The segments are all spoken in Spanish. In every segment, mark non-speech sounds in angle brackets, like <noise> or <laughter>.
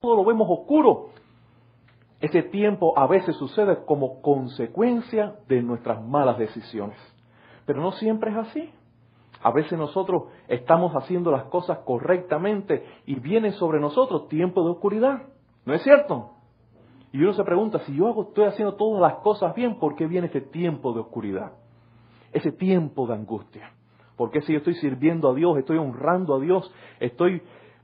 todo lo vemos oscuro. Ese tiempo a veces sucede como consecuencia de nuestras malas decisiones. Pero no siempre es así. A veces nosotros estamos haciendo las cosas correctamente y viene sobre nosotros tiempo de oscuridad. ¿No es cierto? Y uno se pregunta, si yo hago, estoy haciendo todas las cosas bien, ¿por qué viene ese tiempo de oscuridad? Ese tiempo de angustia. ¿Por qué si yo estoy sirviendo a Dios, estoy honrando a Dios, estoy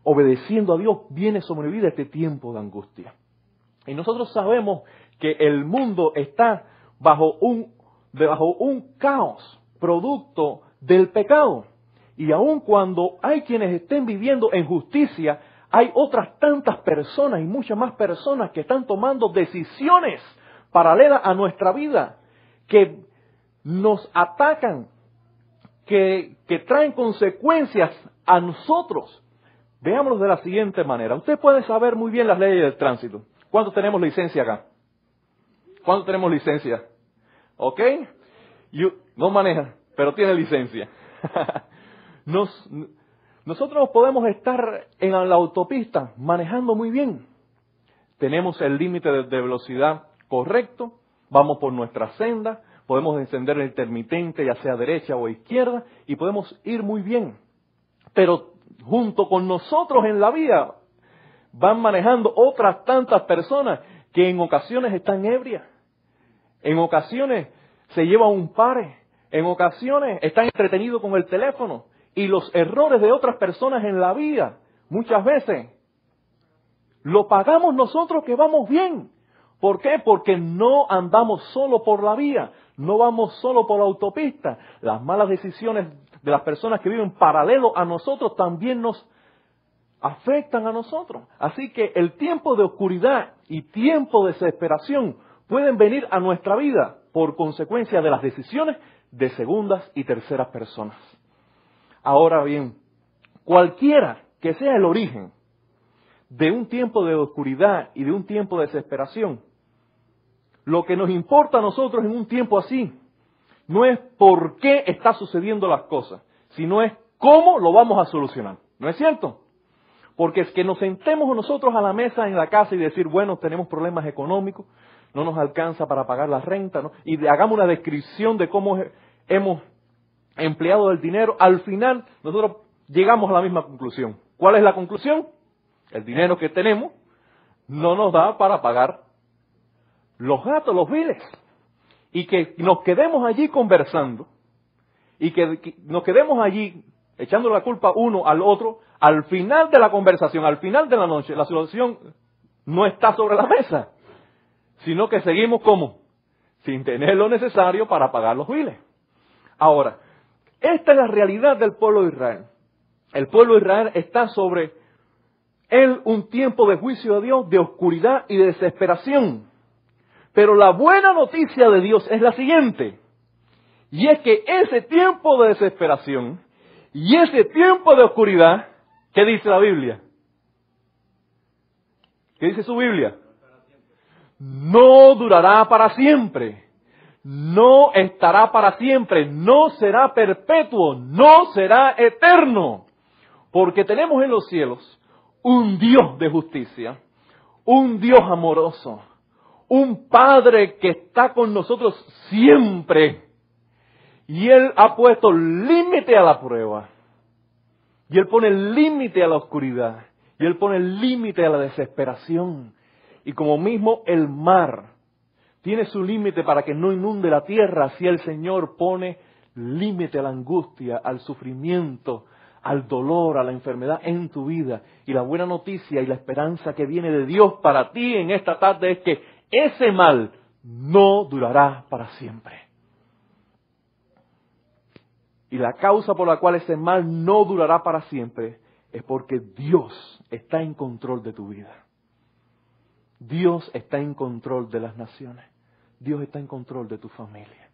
obedeciendo a Dios, viene sobre mi este tiempo de angustia? Y nosotros sabemos que el mundo está bajo un, bajo un caos, producto del pecado. Y aun cuando hay quienes estén viviendo en justicia, hay otras tantas personas y muchas más personas que están tomando decisiones paralelas a nuestra vida, que nos atacan, que, que traen consecuencias a nosotros. Veámoslo de la siguiente manera. Usted puede saber muy bien las leyes del tránsito. ¿Cuántos tenemos licencia acá? ¿Cuántos tenemos licencia? ¿Ok? no maneja, pero tiene licencia. <laughs> Nos, nosotros podemos estar en la autopista manejando muy bien. Tenemos el límite de, velocidad correcto, vamos por nuestra senda, podemos encender el intermitente ya sea derecha o izquierda y podemos ir muy bien. Pero junto con nosotros en la vía van manejando otras tantas personas que en ocasiones están ebrias, en ocasiones se llevan un pare, en ocasiones están entretenidos con el teléfono, y los errores de otras personas en la vida, muchas veces, lo pagamos nosotros que vamos bien. ¿Por qué? Porque no andamos solo por la vía, no vamos solo por la autopista. Las malas decisiones de las personas que viven paralelo a nosotros también nos afectan a nosotros. Así que el tiempo de oscuridad y tiempo de desesperación pueden venir a nuestra vida por consecuencia de las decisiones de segundas y terceras personas. Ahora bien, cualquiera que sea el origen de un tiempo de oscuridad y de un tiempo de desesperación, lo que nos importa a nosotros en un tiempo así no es por qué está sucediendo las cosas, sino es cómo lo vamos a solucionar. ¿No es cierto? Porque es que nos sentemos nosotros a la mesa en la casa y decir, bueno, tenemos problemas económicos, no nos alcanza para pagar la renta, ¿no? y hagamos una descripción de cómo hemos empleado del dinero, al final nosotros llegamos a la misma conclusión. ¿Cuál es la conclusión? El dinero que tenemos no nos da para pagar los gatos, los biles. Y que nos quedemos allí conversando y que, nos quedemos allí echando la culpa uno al otro, al final de la conversación, al final de la noche, la solución no está sobre la mesa, sino que seguimos como sin tener lo necesario para pagar los biles. Ahora, esta es la realidad del pueblo de Israel. El pueblo de Israel está sobre él un tiempo de juicio de Dios, de oscuridad y de desesperación. Pero la buena noticia de Dios es la siguiente. Y es que ese tiempo de desesperación y ese tiempo de oscuridad, ¿qué dice la Biblia? ¿Qué dice su Biblia? No durará para siempre no estará para siempre, no será perpetuo, no será eterno, porque tenemos en los cielos un Dios de justicia, un Dios amoroso, un Padre que está con nosotros siempre. Y Él ha puesto límite a la prueba. Y Él pone límite a la oscuridad. Y Él pone límite a la desesperación. Y como mismo el mar tiene su límite para que no inunde la tierra si el Señor pone límite a la angustia, al sufrimiento, al dolor, a la enfermedad en tu vida. Y la buena noticia y la esperanza que viene de Dios para ti en esta tarde es que ese mal no durará para siempre. Y la causa por la cual ese mal no durará para siempre es porque Dios está en control de tu vida. Dios está en control de las naciones. Dios está en control de tu familia.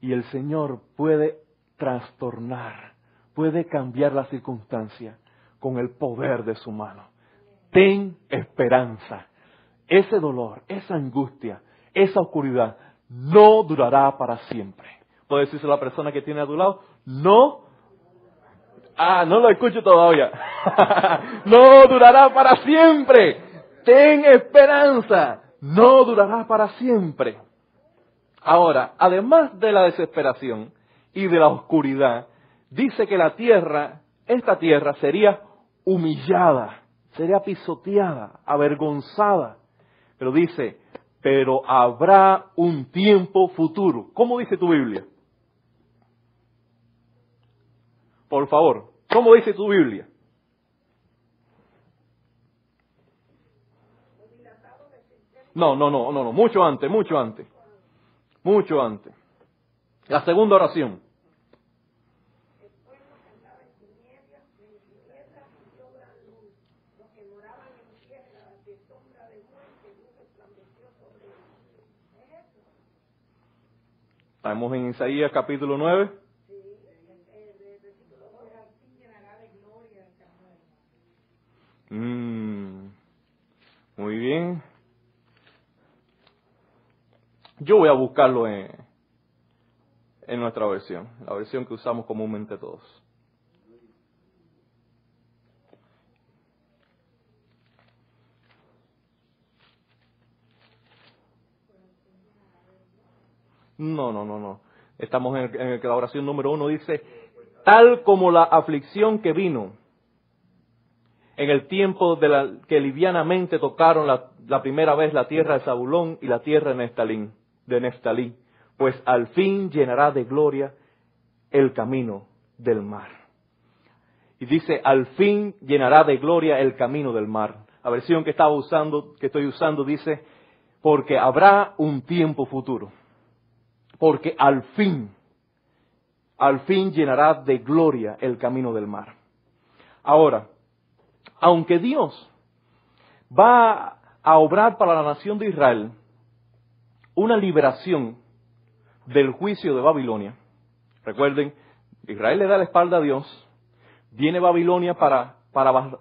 Y el Señor puede trastornar, puede cambiar la circunstancia con el poder de su mano. Ten esperanza. Ese dolor, esa angustia, esa oscuridad no durará para siempre. Puede decirse la persona que tiene a tu lado, no, Ah, no lo escucho todavía. <laughs> no durará para siempre. Ten esperanza. No durará para siempre. Ahora, además de la desesperación y de la oscuridad, dice que la tierra, esta tierra sería humillada, sería pisoteada, avergonzada. Pero dice, pero habrá un tiempo futuro. ¿Cómo dice tu Biblia? Por favor, ¿cómo dice tu Biblia? No, no, no, no, no, mucho antes, mucho antes. Mucho antes. La segunda oración. Estamos en Isaías capítulo 9. Mm, muy bien. Yo voy a buscarlo en, en nuestra versión, la versión que usamos comúnmente todos. No, no, no, no. Estamos en, la oración número uno dice, tal como la aflicción que vino en el tiempo de la, que livianamente tocaron la, la primera vez la tierra de Zabulón y la tierra de Neftalí, de Neftalí, pues al fin llenará de gloria el camino del mar. Y dice, al fin llenará de gloria el camino del mar. La versión que estaba usando, que estoy usando, dice, porque habrá un tiempo futuro porque al fin, al fin llenará de gloria el camino del mar. Ahora, aunque Dios va a obrar para la nación de Israel una liberación del juicio de Babilonia, recuerden, Israel le da la espalda a Dios, viene Babilonia para, para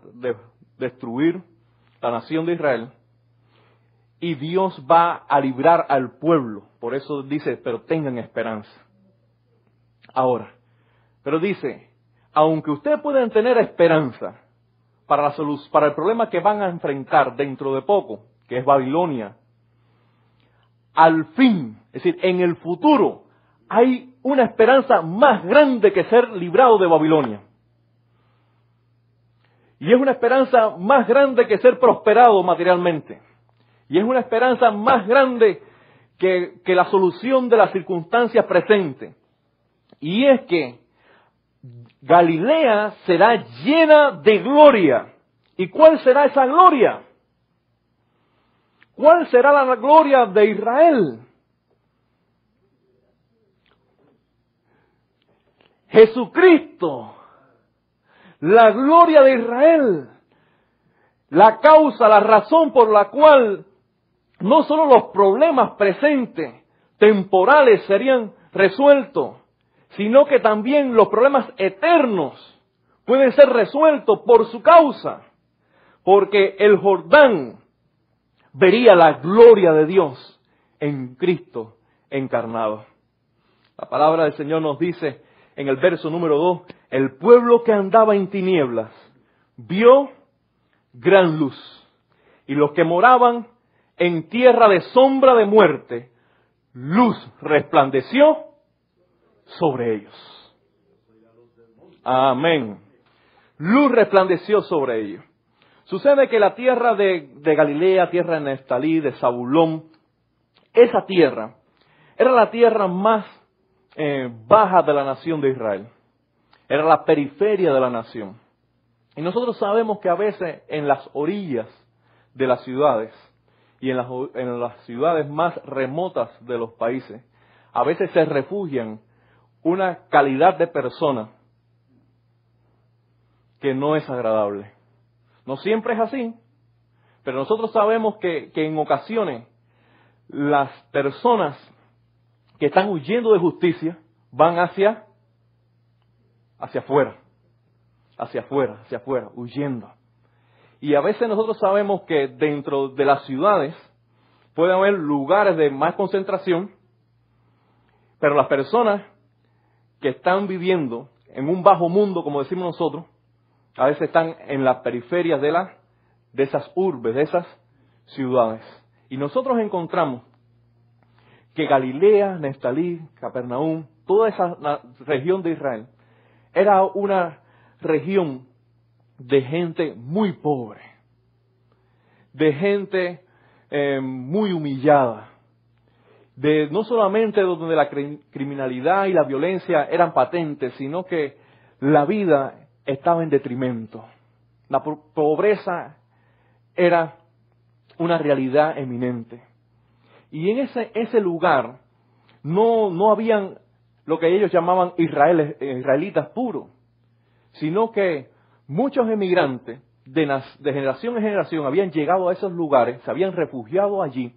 destruir la nación de Israel, y Dios va a librar al pueblo. Por eso dice, pero tengan esperanza. Ahora, pero dice, aunque ustedes puedan tener esperanza para, la para el problema que van a enfrentar dentro de poco, que es Babilonia, al fin, es decir, en el futuro, hay una esperanza más grande que ser librado de Babilonia. Y es una esperanza más grande que ser prosperado materialmente. Y es una esperanza más grande que, la solución de las circunstancias presentes. Y es que Galilea será llena de gloria. ¿Y cuál será esa gloria? ¿Cuál será la gloria de Israel? Jesucristo, la gloria de Israel, la causa, la razón por la cual no solo los problemas presentes, temporales, serían resueltos, sino que también los problemas eternos pueden ser resueltos por su causa, porque el Jordán vería la gloria de Dios en Cristo encarnado. La palabra del Señor nos dice en el verso número 2, el pueblo que andaba en tinieblas vio gran luz, y los que moraban en tierra de sombra de muerte, luz resplandeció sobre ellos. Amén. Luz resplandeció sobre ellos. Sucede que la tierra de, Galilea, tierra de Nestalí, de Zabulón, esa tierra era la tierra más eh, baja de la nación de Israel. Era la periferia de la nación. Y nosotros sabemos que a veces en las orillas de las ciudades y en las, en las ciudades más remotas de los países, a veces se refugian una calidad de persona que no es agradable. No siempre es así, pero nosotros sabemos que, que en ocasiones las personas que están huyendo de justicia van hacia, hacia afuera, hacia afuera, hacia afuera, huyendo. Y a veces nosotros sabemos que dentro de las ciudades puede haber lugares de más concentración, pero las personas que están viviendo en un bajo mundo, como decimos nosotros, a veces están en las periferias de, la, de esas urbes, de esas ciudades. Y nosotros encontramos que Galilea, Neftalí, Capernaum, toda esa región de Israel, era una región de gente muy pobre, de gente eh, muy humillada, de no solamente donde la criminalidad y la violencia eran patentes, sino que la vida estaba en detrimento. La pobreza era una realidad eminente. Y en ese, ese lugar no, no habían lo que ellos llamaban israelitas puros, sino que muchos emigrantes de, generación en generación habían llegado a esos lugares, se habían refugiado allí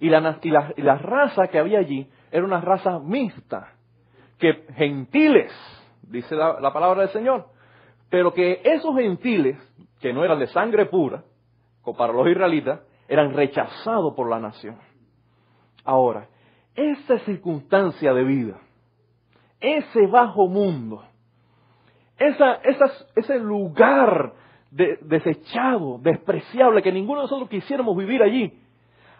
y la, y la, raza que había allí era una raza mixta, que gentiles, dice la, palabra del Señor, pero que esos gentiles, que no eran de sangre pura, como para los israelitas, eran rechazados por la nación. Ahora, esa circunstancia de vida, ese bajo mundo, ese lugar desechado, despreciable, que ninguno de nosotros quisiéramos vivir allí,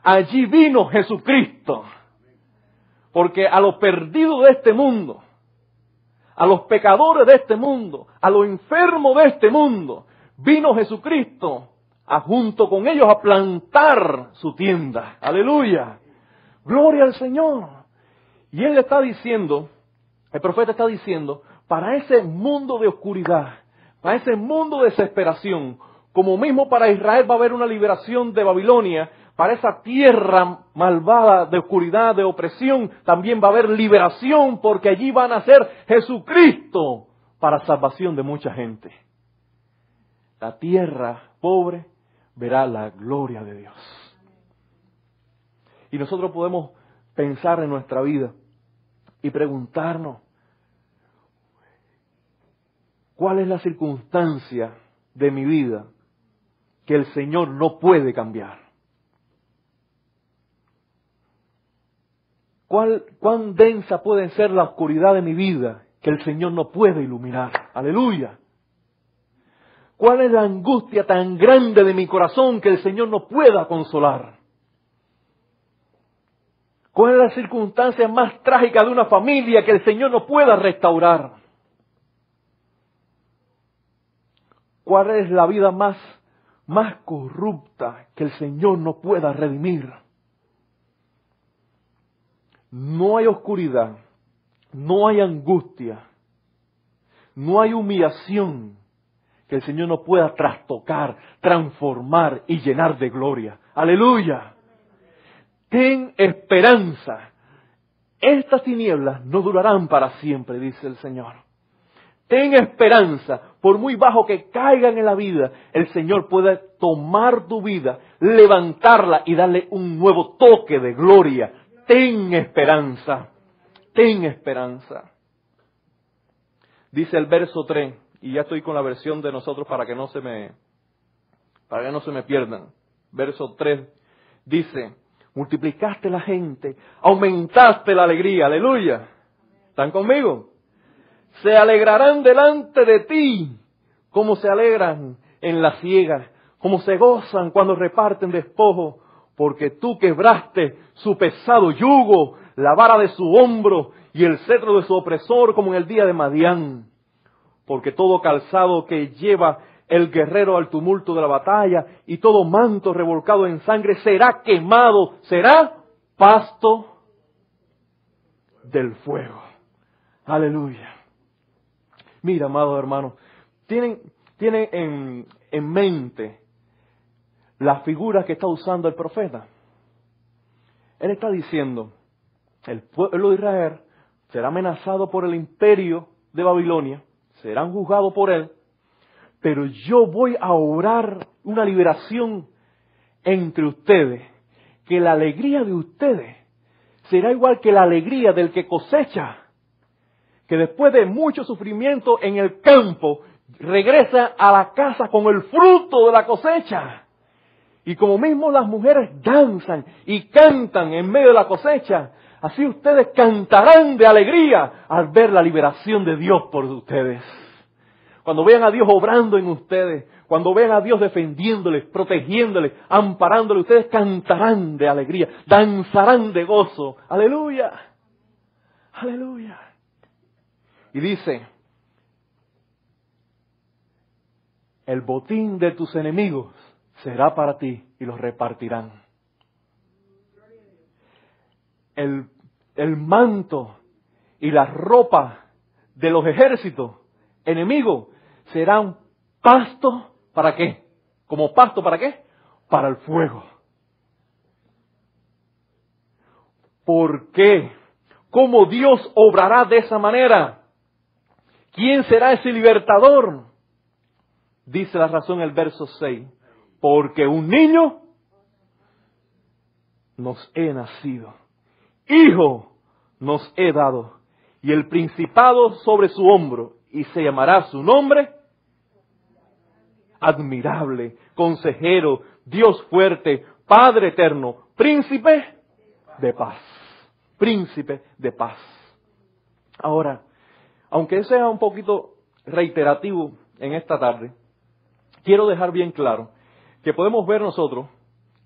Allí vino Jesucristo. Porque a los perdidos de este mundo, a los pecadores de este mundo, a los enfermos de este mundo, vino Jesucristo a junto con ellos a plantar su tienda. Aleluya. Gloria al Señor. Y él está diciendo, el profeta está diciendo, para ese mundo de oscuridad, para ese mundo de desesperación, como mismo para Israel va a haber una liberación de Babilonia, para esa tierra malvada de oscuridad, de opresión, también va a haber liberación porque allí van a ser Jesucristo para salvación de mucha gente. La tierra pobre verá la gloria de Dios. Y nosotros podemos pensar en nuestra vida y preguntarnos, ¿cuál es la circunstancia de mi vida que el Señor no puede cambiar? ¿Cuán densa puede ser la oscuridad de mi vida que el Señor no puede iluminar? Aleluya. ¿Cuál es la angustia tan grande de mi corazón que el Señor no pueda consolar? ¿Cuál es la circunstancia más trágica de una familia que el Señor no pueda restaurar? ¿Cuál es la vida más, más corrupta que el Señor no pueda redimir? no hay oscuridad, no hay angustia, no hay humillación que el Señor no pueda trastocar, transformar y llenar de gloria. Aleluya. Ten esperanza. Estas tinieblas no durarán para siempre, dice el Señor. Ten esperanza, por muy bajo que caigan en la vida, el Señor puede tomar tu vida, levantarla y darle un nuevo toque de gloria, ten esperanza, ten esperanza. Dice el verso 3, y ya estoy con la versión de nosotros para que no se me, para que no se me pierdan. Verso 3 dice, multiplicaste la gente, aumentaste la alegría, aleluya. ¿Están conmigo? Se alegrarán delante de ti, como se alegran en la ciega, como se gozan cuando reparten despojo porque tú quebraste su pesado yugo, la vara de su hombro y el cetro de su opresor como en el día de Madián. Porque todo calzado que lleva el guerrero al tumulto de la batalla y todo manto revolcado en sangre será quemado, será pasto del fuego. Aleluya. Mira, amado hermano, tienen, tienen en, en mente la figura que está usando el profeta. Él está diciendo, el pueblo de Israel será amenazado por el imperio de Babilonia, serán juzgados por él, pero yo voy a orar una liberación entre ustedes, que la alegría de ustedes será igual que la alegría del que cosecha, que después de mucho sufrimiento en el campo, regresa a la casa con el fruto de la cosecha. Y como mismo las mujeres danzan y cantan en medio de la cosecha, así ustedes cantarán de alegría al ver la liberación de Dios por ustedes. Cuando vean a Dios obrando en ustedes, cuando vean a Dios defendiéndoles, protegiéndoles, amparándoles, ustedes cantarán de alegría, danzarán de gozo. Aleluya. Aleluya. Y dice, el botín de tus enemigos será para ti y los repartirán. El, el manto y la ropa de los ejércitos enemigos serán pasto para qué? Como pasto para qué? Para el fuego. ¿Por qué? ¿Cómo Dios obrará de esa manera? ¿Quién será ese libertador? Dice la razón el verso 6. Porque un niño nos he nacido. Hijo nos he dado. Y el principado sobre su hombro. Y se llamará su nombre admirable, consejero, Dios fuerte, Padre eterno, príncipe de paz. Príncipe de paz. Ahora, aunque sea un poquito reiterativo en esta tarde, quiero dejar bien claro que podemos ver nosotros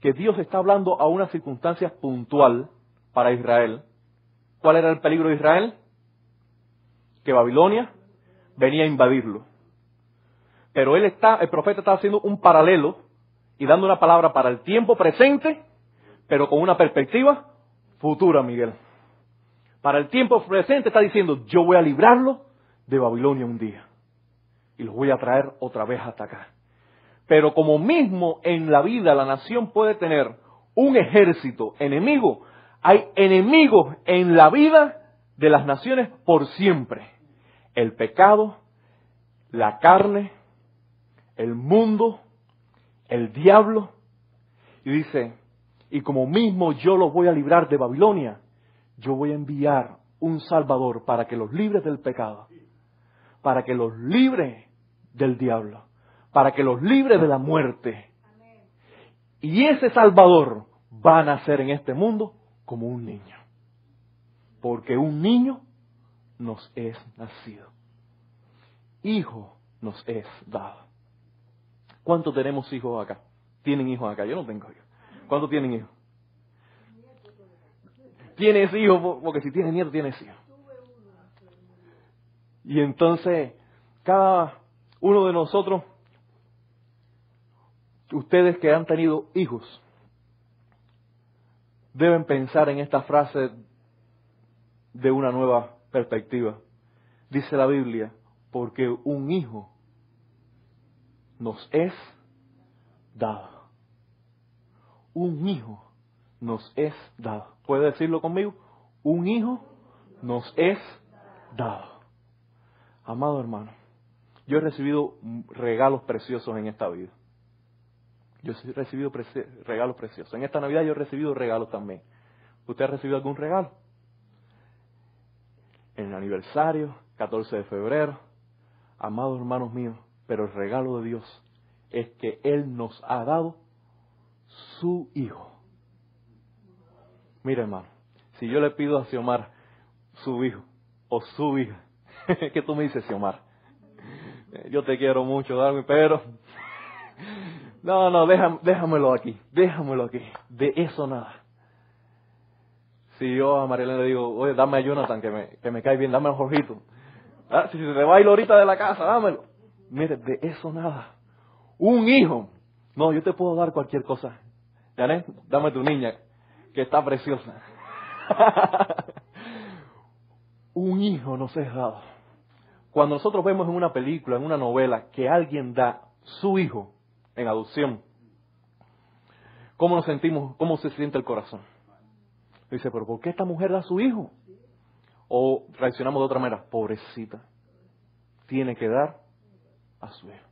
que Dios está hablando a una circunstancia puntual para Israel. ¿Cuál era el peligro de Israel? Que Babilonia venía a invadirlo. Pero él está, el profeta está haciendo un paralelo y dando una palabra para el tiempo presente, pero con una perspectiva futura, Miguel. Para el tiempo presente está diciendo, yo voy a librarlo de Babilonia un día. Y los voy a traer otra vez hasta acá. Pero como mismo en la vida la nación puede tener un ejército enemigo, hay enemigos en la vida de las naciones por siempre. El pecado, la carne, el mundo, el diablo. Y dice, y como mismo yo los voy a librar de Babilonia, yo voy a enviar un Salvador para que los libre del pecado, para que los libre del diablo, para que los libre de la muerte. Y ese Salvador va a nacer en este mundo como un niño. Porque un niño nos es nacido. Hijo nos es dado. ¿Cuántos tenemos hijos acá? ¿Tienen hijos acá? Yo no tengo hijos. ¿Cuántos tienen hijos? Tienes hijos, porque si tienes nietos, tienes hijos. Y entonces, cada uno de nosotros, ustedes que han tenido hijos, deben pensar en esta frase de una nueva perspectiva. Dice la Biblia, porque un hijo nos es dado. Un hijo nos es dado. ¿Puede decirlo conmigo? Un hijo nos es dado. Amado hermano, yo he recibido regalos preciosos en esta vida. Yo he recibido regalos preciosos. En esta Navidad yo he recibido regalos también. ¿Usted ha recibido algún regalo? En el aniversario, 14 de febrero. Amados hermanos míos, pero el regalo de Dios es que Él nos ha dado su Hijo. Mira, hermano, si yo le pido a Xiomar su hijo o su hija, <laughs> ¿qué tú me dices, Xiomar? Yo te quiero mucho, Darwin, pero... <laughs> No, no, déjamelo aquí, déjamelo aquí. De eso nada. Si yo a Marilena le digo, oye, dame a Jonathan que me, que me cae bien, dame a Jorgito. Ah, si se te va ahorita de la casa, dámelo. Mire, de eso nada. Un hijo. No, yo te puedo dar cualquier cosa. ¿Yané? Dame tu niña, que está preciosa. <laughs> un hijo nos es dado. Cuando nosotros vemos en una película, en una novela, que alguien da su hijo en adopción, ¿cómo nos sentimos? ¿Cómo se siente el corazón? Dice, pero ¿por qué esta mujer da su hijo? O reaccionamos de otra manera, pobrecita, tiene que dar a su hijo.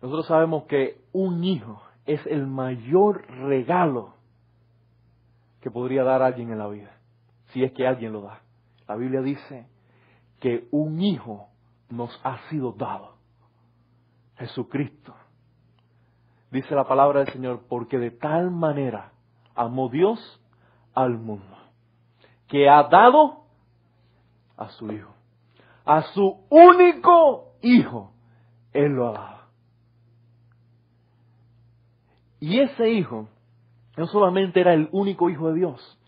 Nosotros sabemos que un hijo es el mayor regalo que podría dar alguien en la vida, si es que alguien lo da. La Biblia dice que un hijo nos ha sido dado, Jesucristo. Dice la palabra del Señor, porque de tal manera amó Dios al mundo, que ha dado a su Hijo, a su único Hijo, Él lo ha dado. Y ese Hijo no solamente era el único Hijo de Dios,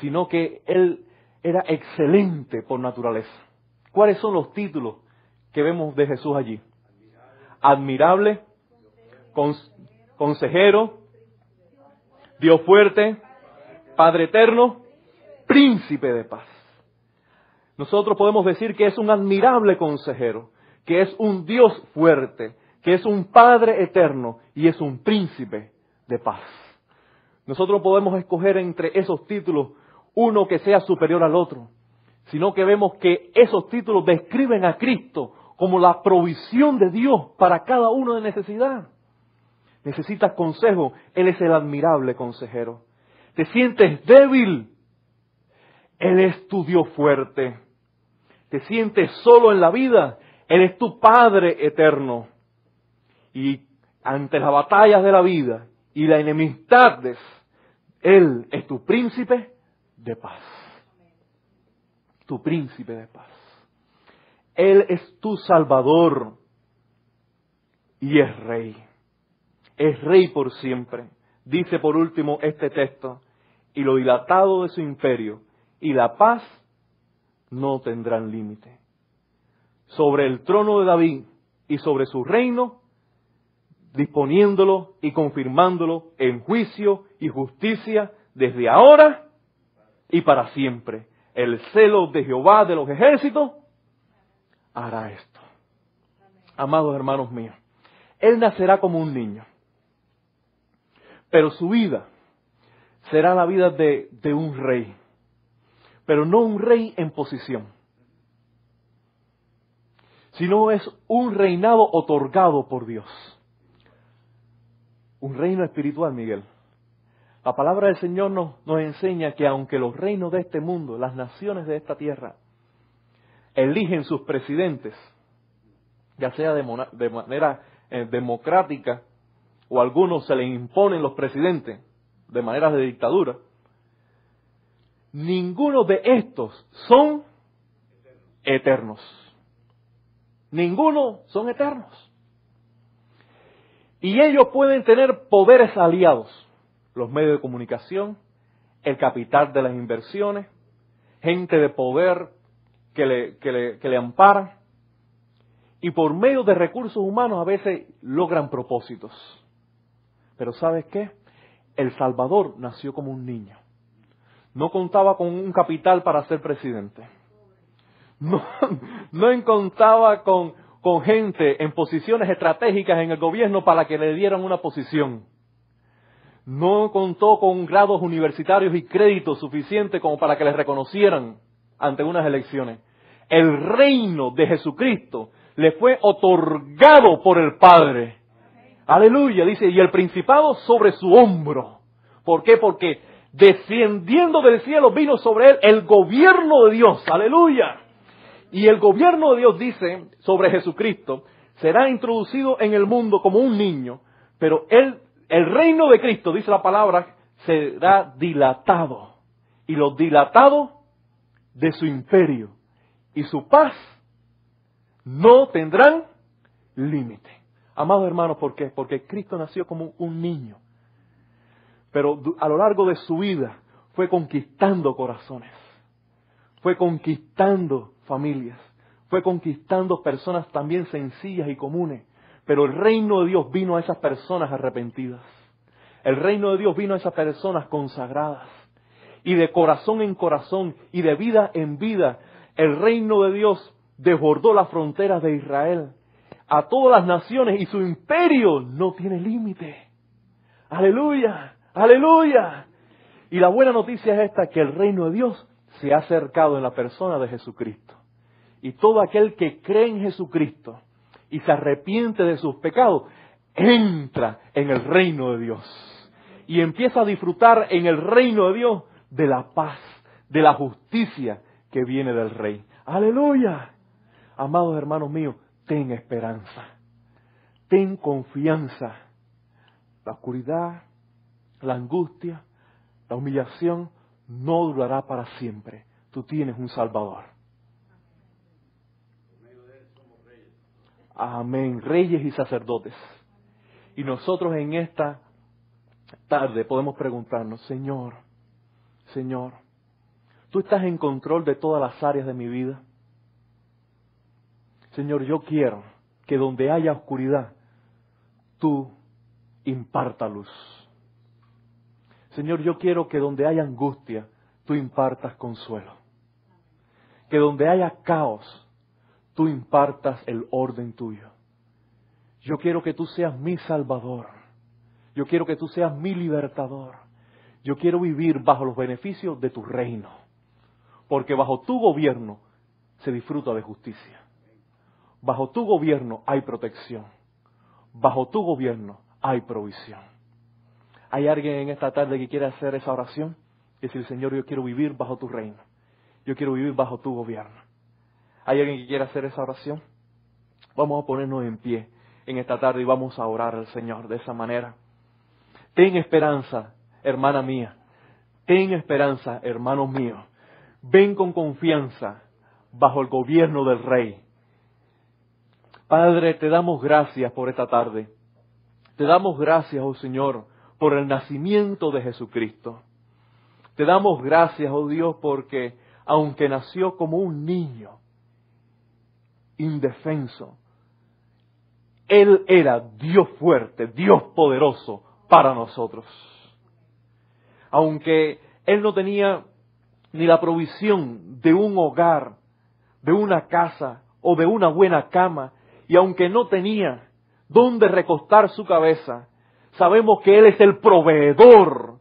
sino que Él era excelente por naturaleza. ¿Cuáles son los títulos que vemos de Jesús allí? Admirable, consejero, Dios fuerte, Padre eterno, príncipe de paz. Nosotros podemos decir que es un admirable consejero, que es un Dios fuerte, que es un Padre eterno y es un príncipe de paz. Nosotros podemos escoger entre esos títulos uno que sea superior al otro, sino que vemos que esos títulos describen a Cristo como la provisión de Dios para cada uno de necesidad. Necesitas consejo, Él es el admirable consejero. Te sientes débil, Él es tu Dios fuerte. Te sientes solo en la vida, Él es tu Padre eterno. Y ante las batallas de la vida y la enemistad, Él es tu príncipe de paz. Tu príncipe de paz. Él es tu salvador y es rey. Es rey por siempre. Dice por último este texto, y lo dilatado de su imperio y la paz no tendrán límite. Sobre el trono de David y sobre su reino, disponiéndolo y confirmándolo en juicio y justicia desde ahora y para siempre. El celo de Jehová de los ejércitos hará esto. Amados hermanos míos, Él nacerá como un niño, pero su vida será la vida de, de un rey, pero no un rey en posición, sino es un reinado otorgado por Dios. Un reino espiritual, Miguel. La palabra del Señor nos, enseña que aunque los reinos de este mundo, las naciones de esta tierra, eligen sus presidentes, ya sea de, manera eh, democrática o algunos se les imponen los presidentes de manera de dictadura, ninguno de estos son eternos. Ninguno son eternos. Y ellos pueden tener poderes aliados los medios de comunicación, el capital de las inversiones, gente de poder que le, que le, que le amparan, y por medio de recursos humanos a veces logran propósitos. Pero ¿sabes qué? El Salvador nació como un niño. No contaba con un capital para ser presidente. No, <laughs> no contaba con, con gente en posiciones estratégicas en el gobierno para que le dieran una posición no contó con grados universitarios y créditos suficientes como para que les reconocieran ante unas elecciones. El reino de Jesucristo le fue otorgado por el Padre. Aleluya, dice, y el principado sobre su hombro. ¿Por qué? Porque descendiendo del cielo vino sobre él el gobierno de Dios. Aleluya. Y el gobierno de Dios dice sobre Jesucristo, será introducido en el mundo como un niño, pero el reino de Cristo, dice la palabra, será dilatado. Y lo dilatado de su imperio y su paz no tendrán límite. Amados hermanos, ¿por qué? Porque Cristo nació como un niño. Pero a lo largo de su vida fue conquistando corazones. Fue conquistando familias. Fue conquistando personas también sencillas y comunes pero el reino de Dios vino a esas personas arrepentidas. El reino de Dios vino a esas personas consagradas. Y de corazón en corazón y de vida en vida, el reino de Dios desbordó las fronteras de Israel a todas las naciones y su imperio no tiene límite. Aleluya, aleluya. Y la buena noticia es esta, que el reino de Dios se ha acercado en la persona de Jesucristo. Y todo aquel que cree en Jesucristo, y se arrepiente de sus pecados, entra en el reino de Dios y empieza a disfrutar en el reino de Dios de la paz, de la justicia que viene del Rey. Aleluya. Amados hermanos míos, ten esperanza, ten confianza. La oscuridad, la angustia, la humillación, no durará para siempre. Tú tienes un Salvador. Amén. Reyes y sacerdotes. Y nosotros en esta tarde podemos preguntarnos, Señor, Señor, tú estás en control de todas las áreas de mi vida. Señor, yo quiero que donde haya oscuridad, tú imparta luz. Señor, yo quiero que donde haya angustia, tú impartas consuelo. Que donde haya caos, tú impartas el orden tuyo. Yo quiero que tú seas mi salvador. Yo quiero que tú seas mi libertador. Yo quiero vivir bajo los beneficios de tu reino. Porque bajo tu gobierno se disfruta de justicia. Bajo tu gobierno hay protección. Bajo tu gobierno hay provisión. ¿Hay alguien en esta tarde que quiere hacer esa oración? Decir, Señor, yo quiero vivir bajo tu reino. Yo quiero vivir bajo tu gobierno. ¿Hay alguien que quiera hacer esa oración? Vamos a ponernos en pie en esta tarde y vamos a orar al Señor de esa manera. Ten esperanza, hermana mía. Ten esperanza, hermano mío. Ven con confianza bajo el gobierno del Rey. Padre, te damos gracias por esta tarde. Te damos gracias, oh Señor, por el nacimiento de Jesucristo. Te damos gracias, oh Dios, porque aunque nació como un niño, indefenso, Él era Dios fuerte, Dios poderoso para nosotros. Aunque Él no tenía ni la provisión de un hogar, de una casa o de una buena cama, y aunque no tenía dónde recostar su cabeza, sabemos que Él es el proveedor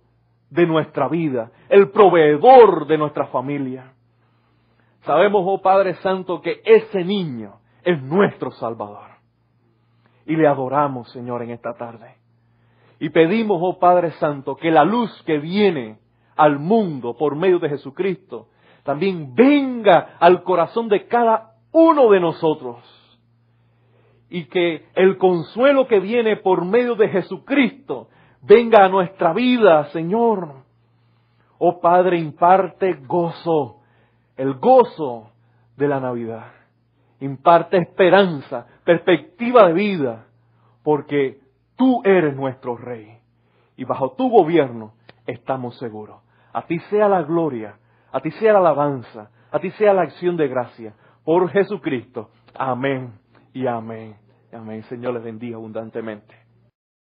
de nuestra vida, el proveedor de nuestra familia. Sabemos, oh Padre Santo, que ese niño es nuestro Salvador. Y le adoramos, Señor, en esta tarde. Y pedimos, oh Padre Santo, que la luz que viene al mundo por medio de Jesucristo también venga al corazón de cada uno de nosotros y que el consuelo que viene por medio de Jesucristo venga a nuestra vida, Señor. Oh Padre, imparte gozo, el gozo de la Navidad. Imparte esperanza, perspectiva de vida, porque tú eres nuestro Rey. Y bajo tu gobierno estamos seguros. A ti sea la gloria, a ti sea la alabanza, a ti sea la acción de gracia. Por Jesucristo. Amén y amén. Amén. Señor les bendiga abundantemente.